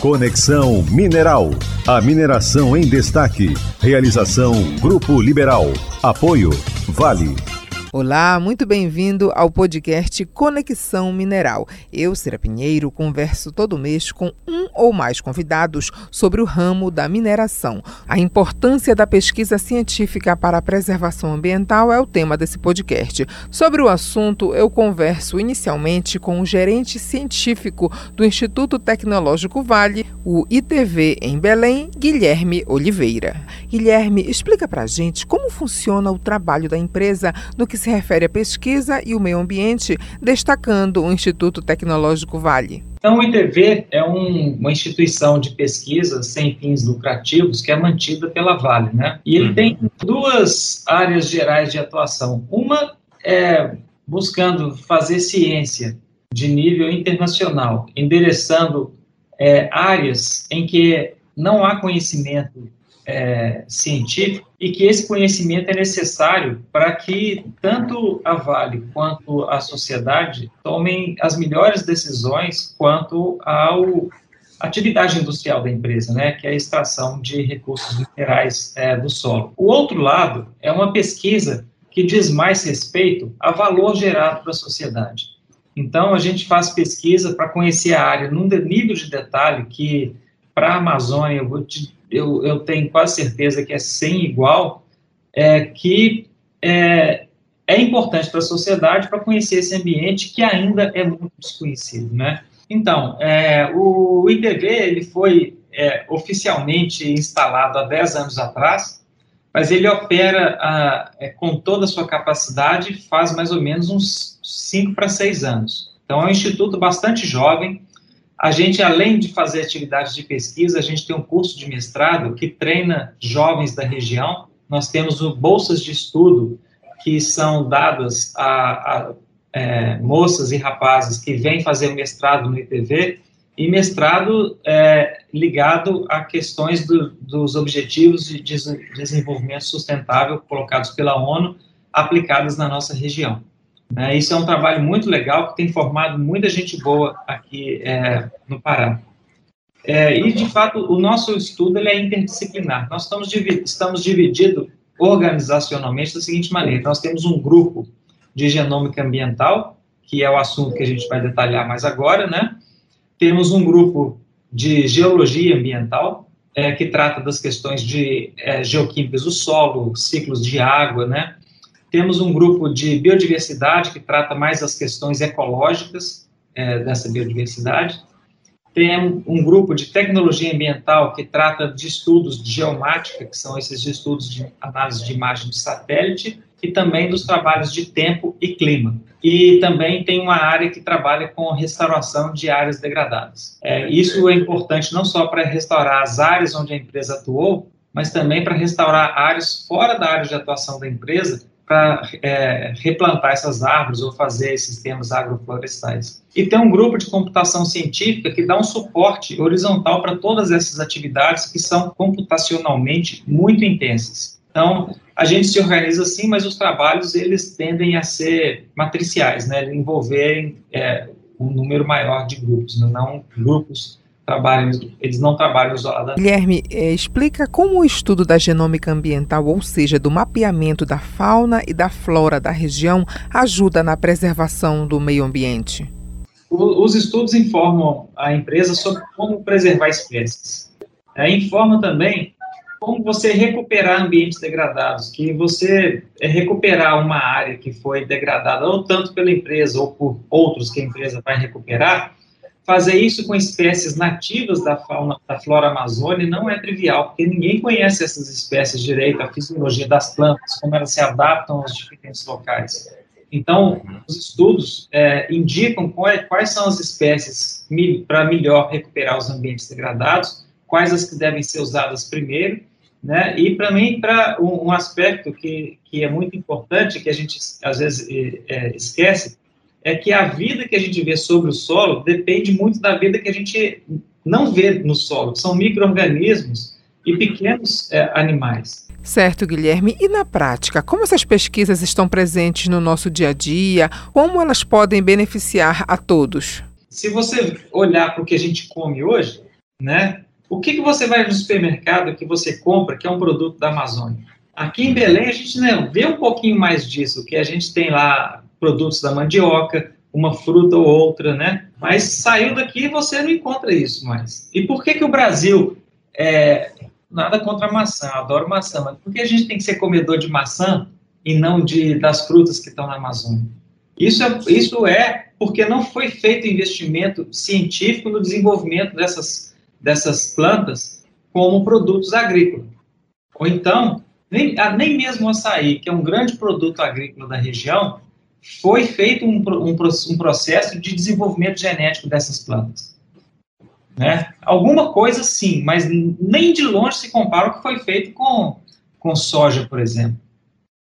Conexão Mineral. A mineração em destaque. Realização Grupo Liberal. Apoio Vale. Olá, muito bem-vindo ao podcast Conexão Mineral. Eu, Cira Pinheiro, converso todo mês com um ou mais convidados sobre o ramo da mineração. A importância da pesquisa científica para a preservação ambiental é o tema desse podcast. Sobre o assunto, eu converso inicialmente com o gerente científico do Instituto Tecnológico Vale, o ITV em Belém, Guilherme Oliveira. Guilherme, explica para a gente como funciona o trabalho da empresa no que se se refere à pesquisa e o meio ambiente, destacando o Instituto Tecnológico Vale. Então, o ITV é um, uma instituição de pesquisa sem fins lucrativos que é mantida pela Vale, né? E ele uhum. tem duas áreas gerais de atuação. Uma é buscando fazer ciência de nível internacional, endereçando é, áreas em que não há conhecimento é, científico e que esse conhecimento é necessário para que tanto a Vale quanto a sociedade tomem as melhores decisões quanto ao atividade industrial da empresa, né, que é a extração de recursos minerais é, do solo. O outro lado é uma pesquisa que diz mais respeito a valor gerado para a sociedade. Então, a gente faz pesquisa para conhecer a área num nível de detalhe que, para a Amazônia, eu te eu, eu tenho quase certeza que é sem igual, é, que é, é importante para a sociedade para conhecer esse ambiente que ainda é muito desconhecido, né? Então, é, o ITV ele foi é, oficialmente instalado há 10 anos atrás, mas ele opera a, é, com toda a sua capacidade faz mais ou menos uns 5 para 6 anos. Então, é um instituto bastante jovem, a gente, além de fazer atividades de pesquisa, a gente tem um curso de mestrado que treina jovens da região. Nós temos bolsas de estudo que são dadas a, a é, moças e rapazes que vêm fazer mestrado no IPV e mestrado é, ligado a questões do, dos objetivos de desenvolvimento sustentável colocados pela ONU aplicados na nossa região. Né? Isso é um trabalho muito legal que tem formado muita gente boa aqui é, no Pará. É, e, de fato, o nosso estudo ele é interdisciplinar. Nós estamos, estamos divididos organizacionalmente da seguinte maneira: nós temos um grupo de genômica ambiental, que é o assunto que a gente vai detalhar mais agora, né? Temos um grupo de geologia ambiental, é, que trata das questões de é, geoquímicas do solo, ciclos de água, né? Temos um grupo de biodiversidade que trata mais das questões ecológicas é, dessa biodiversidade. Tem um grupo de tecnologia ambiental que trata de estudos de geomática, que são esses estudos de análise de imagem de satélite, e também dos trabalhos de tempo e clima. E também tem uma área que trabalha com restauração de áreas degradadas. É, isso é importante não só para restaurar as áreas onde a empresa atuou, mas também para restaurar áreas fora da área de atuação da empresa para é, replantar essas árvores ou fazer sistemas agroflorestais. E tem um grupo de computação científica que dá um suporte horizontal para todas essas atividades que são computacionalmente muito intensas. Então, a gente se organiza assim, mas os trabalhos eles tendem a ser matriciais, né, envolverem é, um número maior de grupos, né? não grupos trabalham, eles não trabalham isoladamente. Guilherme, é, explica como o estudo da genômica ambiental, ou seja, do mapeamento da fauna e da flora da região, ajuda na preservação do meio ambiente. O, os estudos informam a empresa sobre como preservar espécies. É, informa também como você recuperar ambientes degradados, que você é, recuperar uma área que foi degradada ou tanto pela empresa ou por outros que a empresa vai recuperar, fazer isso com espécies nativas da fauna, da flora amazônica não é trivial, porque ninguém conhece essas espécies direito, a fisiologia das plantas, como elas se adaptam aos diferentes locais. Então, os estudos é, indicam quais, quais são as espécies para melhor recuperar os ambientes degradados, quais as que devem ser usadas primeiro, né? E para mim, para um, um, aspecto que, que é muito importante, que a gente às vezes é, esquece, é que a vida que a gente vê sobre o solo depende muito da vida que a gente não vê no solo, são micro-organismos e pequenos é, animais. Certo, Guilherme. E na prática, como essas pesquisas estão presentes no nosso dia a dia? Como elas podem beneficiar a todos? Se você olhar para o que a gente come hoje, né? O que, que você vai no supermercado que você compra que é um produto da Amazônia? Aqui em Belém a gente né, vê um pouquinho mais disso, que a gente tem lá produtos da mandioca, uma fruta ou outra, né? Mas saiu daqui e você não encontra isso mais. E por que que o Brasil é, nada contra a maçã, adoro maçã, mas por que a gente tem que ser comedor de maçã e não de das frutas que estão na Amazônia? Isso é, isso é porque não foi feito investimento científico no desenvolvimento dessas, dessas plantas como produtos agrícolas. Ou então, nem, nem mesmo o açaí, que é um grande produto agrícola da região, foi feito um, um, um processo de desenvolvimento genético dessas plantas. Né? Alguma coisa sim, mas nem de longe se compara o que foi feito com, com soja, por exemplo.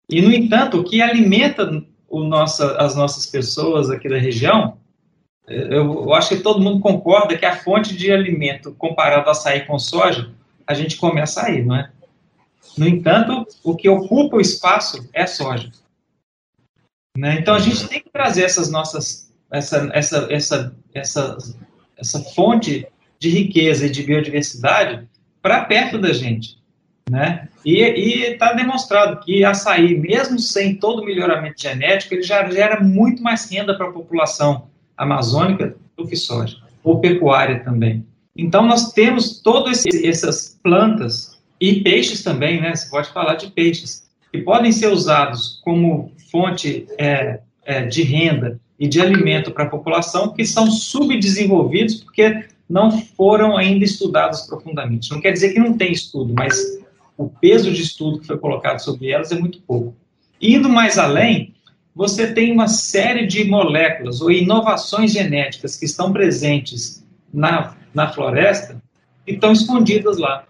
E, no entanto, o que alimenta o nossa, as nossas pessoas aqui da região, eu, eu, acho que todo mundo concorda que a fonte de alimento comparado a açaí com soja, a gente come açaí, não é? No entanto, o que ocupa o espaço é soja. Né? Então, a gente tem que trazer essas nossas, essa, essa, essa, essa, essa fonte de riqueza e de biodiversidade para perto da gente. Né? E está demonstrado que açaí, mesmo sem todo o melhoramento genético, ele já gera muito mais renda para a população amazônica do que soja, ou pecuária também. Então, nós temos todas essas plantas e peixes também, né? Você pode falar de peixes, que podem ser usados como fonte é, é, de renda e de alimento para a população, que são subdesenvolvidos porque não foram ainda estudados profundamente. Não quer dizer que não tem estudo, mas o peso de estudo que foi colocado sobre elas é muito pouco. Indo mais além, você tem uma série de moléculas ou inovações genéticas que estão presentes na, na floresta e estão escondidas lá.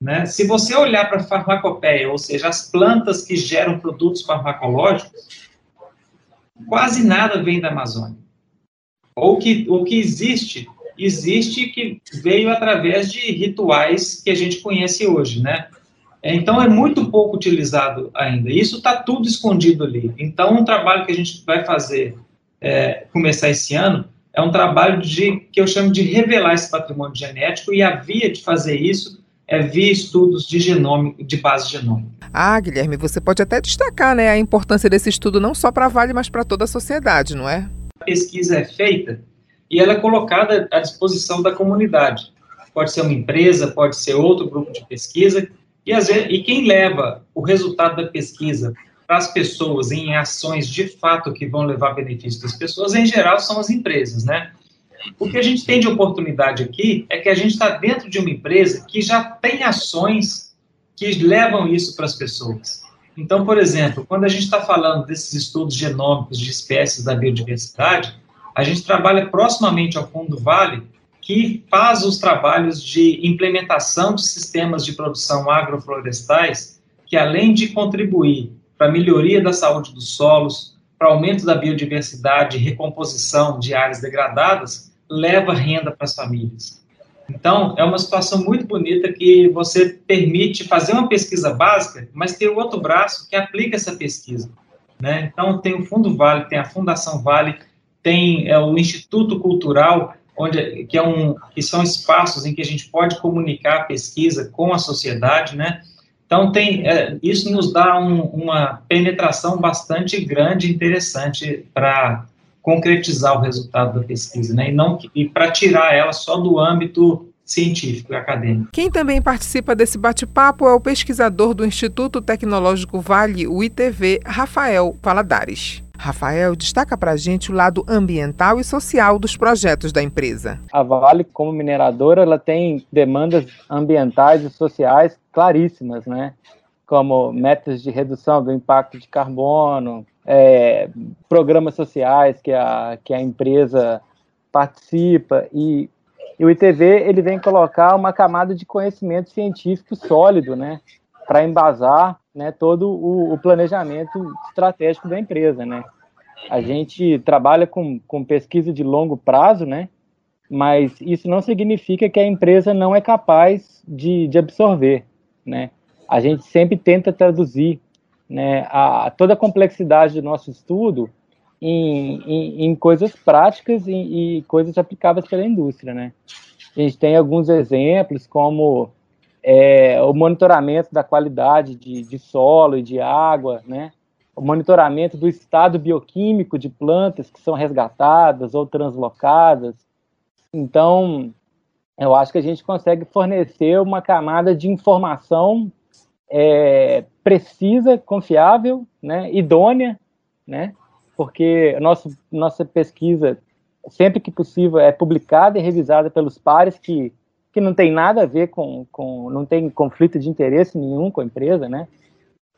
Né? Se você olhar para a farmacopeia, ou seja, as plantas que geram produtos farmacológicos, quase nada vem da Amazônia. Ou que, o que existe, existe que veio através de rituais que a gente conhece hoje, né? Então, é muito pouco utilizado ainda. Isso está tudo escondido ali. Então, um trabalho que a gente vai fazer, é, começar esse ano, é um trabalho de que eu chamo de revelar esse patrimônio genético e a via de fazer isso é via estudos de genome, de base genômica. Ah, Guilherme, você pode até destacar né, a importância desse estudo não só para a Vale, mas para toda a sociedade, não é? A pesquisa é feita e ela é colocada à disposição da comunidade. Pode ser uma empresa, pode ser outro grupo de pesquisa, e, vezes, e quem leva o resultado da pesquisa para as pessoas em ações de fato que vão levar benefício das pessoas, em geral, são as empresas, né? O que a gente tem de oportunidade aqui é que a gente está dentro de uma empresa que já tem ações que levam isso para as pessoas. Então, por exemplo, quando a gente está falando desses estudos genômicos de espécies da biodiversidade, a gente trabalha proximamente ao Fundo Vale, que faz os trabalhos de implementação de sistemas de produção agroflorestais, que além de contribuir para a melhoria da saúde dos solos, para aumento da biodiversidade e recomposição de áreas degradadas, leva renda para as famílias. Então, é uma situação muito bonita que você permite fazer uma pesquisa básica, mas ter o outro braço que aplica essa pesquisa. Né? Então, tem o Fundo Vale, tem a Fundação Vale, tem é, o Instituto Cultural, onde, que, é um, que são espaços em que a gente pode comunicar a pesquisa com a sociedade, né? Então, tem, é, isso nos dá um, uma penetração bastante grande e interessante para concretizar o resultado da pesquisa, né? E não e para tirar ela só do âmbito científico e acadêmico. Quem também participa desse bate-papo é o pesquisador do Instituto Tecnológico Vale, o ITV, Rafael Paladares. Rafael, destaca para a gente o lado ambiental e social dos projetos da empresa. A Vale, como mineradora, ela tem demandas ambientais e sociais claríssimas, né? Como metas de redução do impacto de carbono, é, programas sociais que a, que a empresa participa e, e, o ITV ele vem colocar uma camada de conhecimento científico sólido, né, para embasar, né, todo o, o, planejamento estratégico da empresa, né. A gente trabalha com, com pesquisa de longo prazo, né, mas isso não significa que a empresa não é capaz de, de absorver, né. A gente sempre tenta traduzir né, a, toda a complexidade do nosso estudo em, em, em coisas práticas e, e, coisas aplicáveis pela indústria, né? A gente tem alguns exemplos, como é, o monitoramento da qualidade de, de solo e de água, né? o monitoramento do estado bioquímico de plantas que são resgatadas ou translocadas. Então, eu acho que a gente consegue fornecer uma camada de informação é, precisa, confiável, né, idônea, né, porque nosso, nossa pesquisa, sempre que possível, é publicada e revisada pelos pares que, que não tem nada a ver com, com, não tem conflito de interesse nenhum com a empresa, né,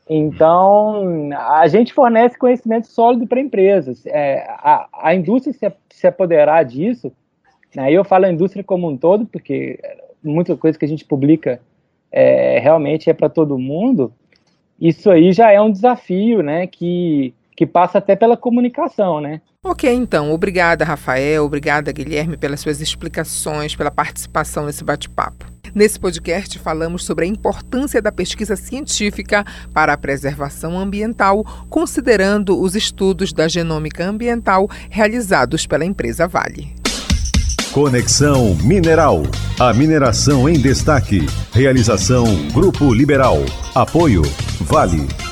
então, a gente fornece conhecimento sólido para empresas. É, a, a indústria se, se apoderar disso, né, eu falo a indústria como um todo, porque muita coisa que a gente publica é, realmente é para todo mundo, isso aí já é um desafio, né, que, que passa até pela comunicação, né. Ok, então. Obrigada, Rafael. Obrigada, Guilherme, pelas suas explicações, pela participação nesse bate-papo. Nesse podcast, falamos sobre a importância da pesquisa científica para a preservação ambiental, considerando os estudos da genômica ambiental realizados pela empresa Vale. Conexão Mineral. A mineração em destaque. Realização Grupo Liberal. Apoio Vale.